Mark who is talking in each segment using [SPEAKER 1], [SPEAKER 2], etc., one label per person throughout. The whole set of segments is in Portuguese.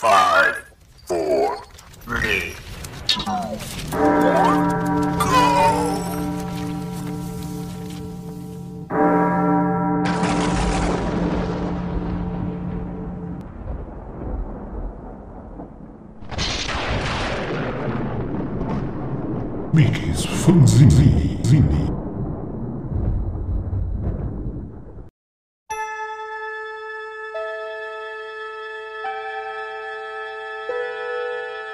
[SPEAKER 1] Five, four, three, two, one, go!
[SPEAKER 2] Mickey's Fanzine.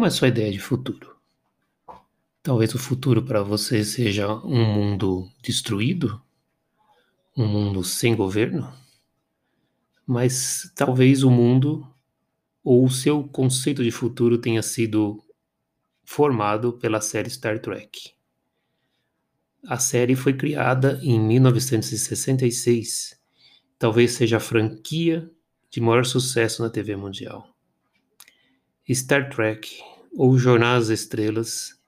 [SPEAKER 3] Como é sua ideia de futuro? Talvez o futuro para você seja um mundo destruído? Um mundo sem governo? Mas talvez o mundo ou o seu conceito de futuro tenha sido formado pela série Star Trek. A série foi criada em 1966. Talvez seja a franquia de maior sucesso na TV mundial. Star Trek, ou Jornada às Estrelas,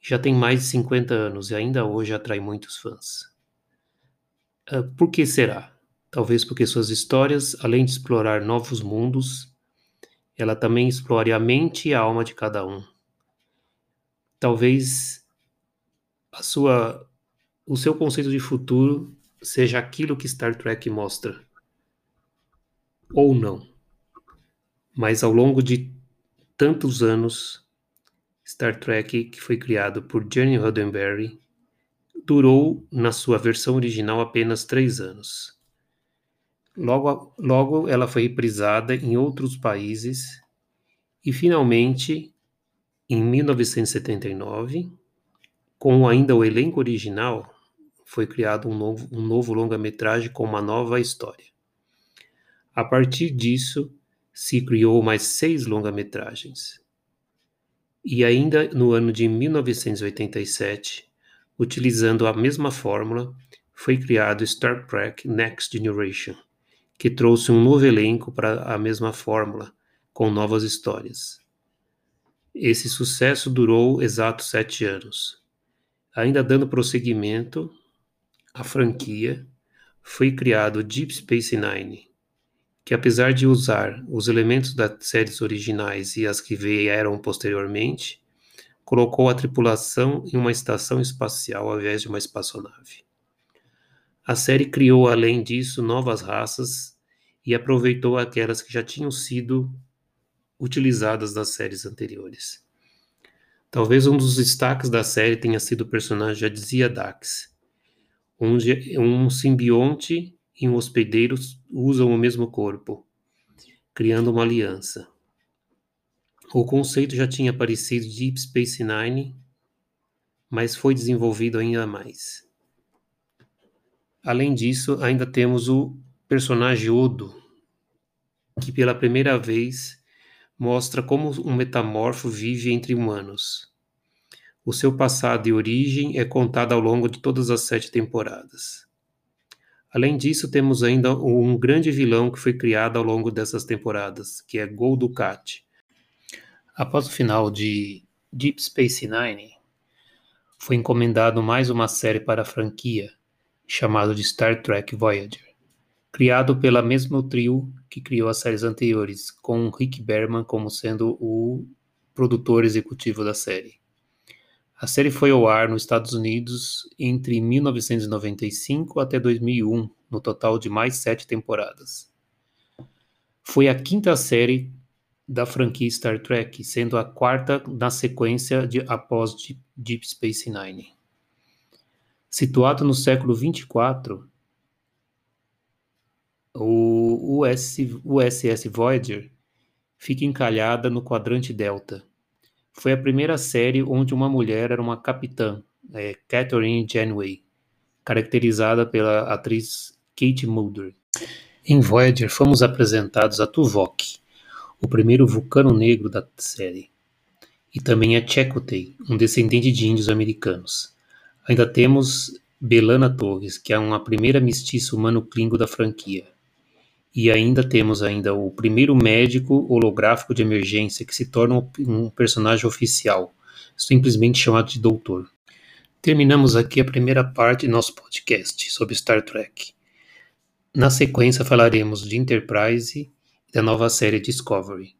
[SPEAKER 3] já tem mais de 50 anos e ainda hoje atrai muitos fãs. Uh, por que será? Talvez porque suas histórias, além de explorar novos mundos, ela também explore a mente e a alma de cada um. Talvez a sua, o seu conceito de futuro seja aquilo que Star Trek mostra, ou não. Mas ao longo de tantos anos, Star Trek, que foi criado por Gene Roddenberry, durou na sua versão original apenas três anos. Logo, logo ela foi reprisada em outros países e finalmente, em 1979, com ainda o elenco original, foi criado um novo, um novo longa-metragem com uma nova história. A partir disso, se criou mais seis longa-metragens. E ainda no ano de 1987, utilizando a mesma fórmula, foi criado Star Trek Next Generation, que trouxe um novo elenco para a mesma fórmula, com novas histórias. Esse sucesso durou exatos sete anos. Ainda dando prosseguimento à franquia, foi criado Deep Space Nine, que apesar de usar os elementos das séries originais e as que vieram posteriormente, colocou a tripulação em uma estação espacial ao invés de uma espaçonave. A série criou, além disso, novas raças e aproveitou aquelas que já tinham sido utilizadas nas séries anteriores. Talvez um dos destaques da série tenha sido o personagem já dizia Dax, onde um simbionte e um hospedeiro usam o mesmo corpo, criando uma aliança. O conceito já tinha aparecido em Deep Space Nine, mas foi desenvolvido ainda mais. Além disso, ainda temos o personagem Odo, que pela primeira vez mostra como um metamorfo vive entre humanos. O seu passado e origem é contado ao longo de todas as sete temporadas. Além disso, temos ainda um grande vilão que foi criado ao longo dessas temporadas, que é Gol Dukat. Após o final de Deep Space Nine, foi encomendado mais uma série para a franquia, chamada de Star Trek Voyager criado pela mesmo trio que criou as séries anteriores, com Rick Berman como sendo o produtor executivo da série. A série foi ao ar nos Estados Unidos entre 1995 até 2001, no total de mais sete temporadas. Foi a quinta série da franquia Star Trek, sendo a quarta na sequência de após Deep Space Nine. Situado no século 24, o US, USS Voyager fica encalhada no quadrante Delta. Foi a primeira série onde uma mulher era uma capitã, é, Catherine Janeway, caracterizada pela atriz Kate Mulder. Em Voyager fomos apresentados a Tuvok, o primeiro vulcano negro da série. E também a Chakotay, um descendente de índios americanos. Ainda temos Belana Torres, que é uma primeira mestiça humano-klingo da franquia. E ainda temos ainda o primeiro médico holográfico de emergência que se torna um personagem oficial, simplesmente chamado de Doutor. Terminamos aqui a primeira parte do nosso podcast sobre Star Trek. Na sequência falaremos de Enterprise e da nova série Discovery.